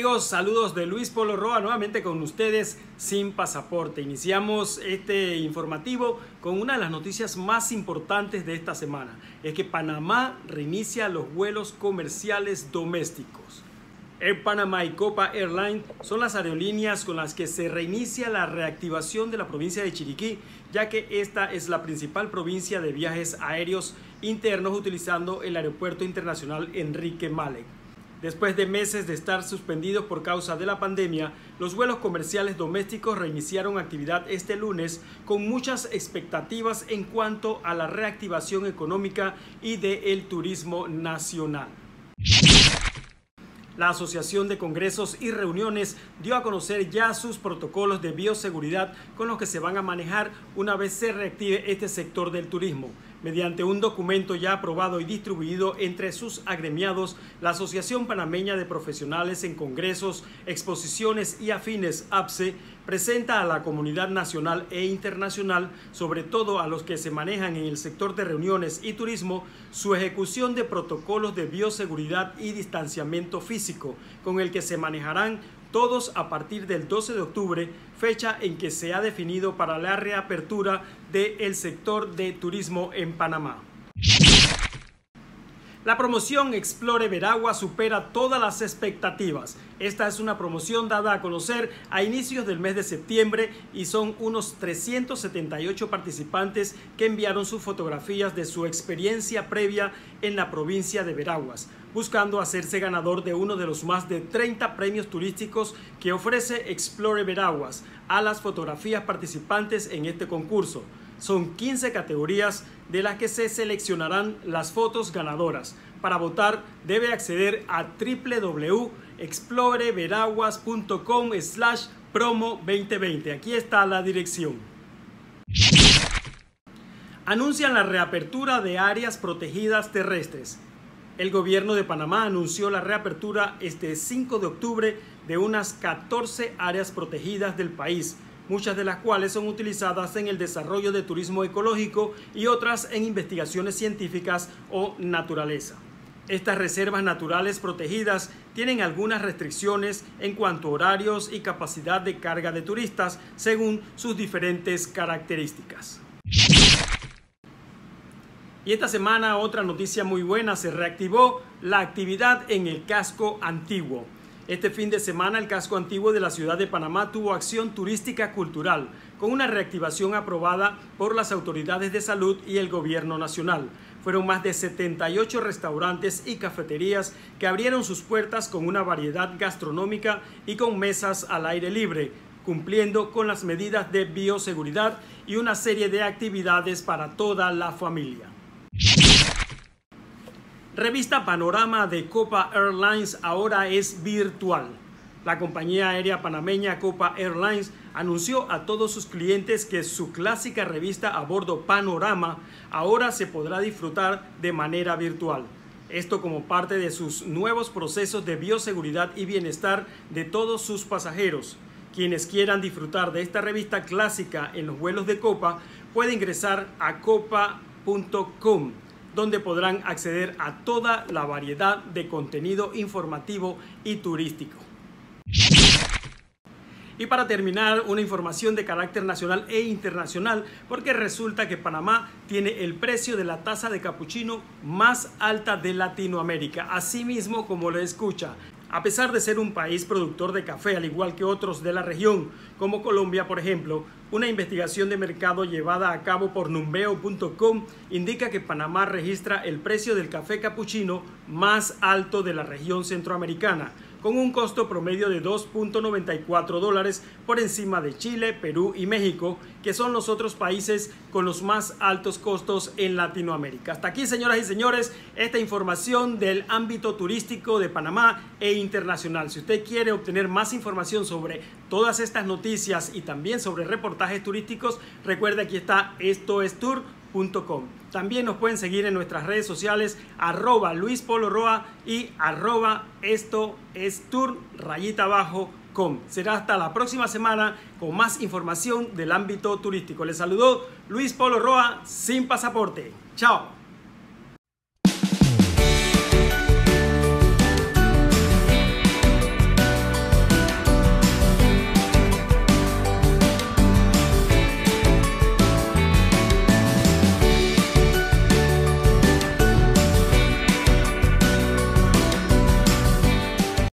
amigos, saludos de Luis Polo Roa nuevamente con ustedes sin pasaporte. Iniciamos este informativo con una de las noticias más importantes de esta semana. Es que Panamá reinicia los vuelos comerciales domésticos. Air Panamá y Copa Airlines son las aerolíneas con las que se reinicia la reactivación de la provincia de Chiriquí, ya que esta es la principal provincia de viajes aéreos internos utilizando el Aeropuerto Internacional Enrique Malek. Después de meses de estar suspendidos por causa de la pandemia, los vuelos comerciales domésticos reiniciaron actividad este lunes con muchas expectativas en cuanto a la reactivación económica y del turismo nacional. La Asociación de Congresos y Reuniones dio a conocer ya sus protocolos de bioseguridad con los que se van a manejar una vez se reactive este sector del turismo. Mediante un documento ya aprobado y distribuido entre sus agremiados, la Asociación Panameña de Profesionales en Congresos, Exposiciones y Afines, APSE, presenta a la comunidad nacional e internacional, sobre todo a los que se manejan en el sector de reuniones y turismo, su ejecución de protocolos de bioseguridad y distanciamiento físico, con el que se manejarán todos a partir del 12 de octubre, fecha en que se ha definido para la reapertura del sector de turismo en Panamá. La promoción Explore Veragua supera todas las expectativas. Esta es una promoción dada a conocer a inicios del mes de septiembre y son unos 378 participantes que enviaron sus fotografías de su experiencia previa en la provincia de Veraguas, buscando hacerse ganador de uno de los más de 30 premios turísticos que ofrece Explore Veraguas a las fotografías participantes en este concurso. Son 15 categorías de las que se seleccionarán las fotos ganadoras. Para votar debe acceder a www.exploreveraguas.com slash promo 2020. Aquí está la dirección. Anuncian la reapertura de áreas protegidas terrestres. El gobierno de Panamá anunció la reapertura este 5 de octubre de unas 14 áreas protegidas del país muchas de las cuales son utilizadas en el desarrollo de turismo ecológico y otras en investigaciones científicas o naturaleza. Estas reservas naturales protegidas tienen algunas restricciones en cuanto a horarios y capacidad de carga de turistas según sus diferentes características. Y esta semana otra noticia muy buena, se reactivó la actividad en el casco antiguo. Este fin de semana el casco antiguo de la ciudad de Panamá tuvo acción turística cultural, con una reactivación aprobada por las autoridades de salud y el gobierno nacional. Fueron más de 78 restaurantes y cafeterías que abrieron sus puertas con una variedad gastronómica y con mesas al aire libre, cumpliendo con las medidas de bioseguridad y una serie de actividades para toda la familia. Revista Panorama de Copa Airlines ahora es virtual. La compañía aérea panameña Copa Airlines anunció a todos sus clientes que su clásica revista a bordo Panorama ahora se podrá disfrutar de manera virtual. Esto como parte de sus nuevos procesos de bioseguridad y bienestar de todos sus pasajeros. Quienes quieran disfrutar de esta revista clásica en los vuelos de Copa pueden ingresar a copa.com donde podrán acceder a toda la variedad de contenido informativo y turístico. Y para terminar, una información de carácter nacional e internacional, porque resulta que Panamá tiene el precio de la taza de capuchino más alta de Latinoamérica, así mismo como lo escucha. A pesar de ser un país productor de café, al igual que otros de la región, como Colombia, por ejemplo, una investigación de mercado llevada a cabo por numbeo.com indica que Panamá registra el precio del café capuchino más alto de la región centroamericana con un costo promedio de 2.94 dólares por encima de Chile, Perú y México, que son los otros países con los más altos costos en Latinoamérica. Hasta aquí, señoras y señores, esta información del ámbito turístico de Panamá e internacional. Si usted quiere obtener más información sobre todas estas noticias y también sobre reportajes turísticos, recuerde aquí está esto es tour también nos pueden seguir en nuestras redes sociales arroba Luis y arroba esto es tour rayita com. Será hasta la próxima semana con más información del ámbito turístico. Les saludó Luis Polo Roa sin pasaporte. Chao.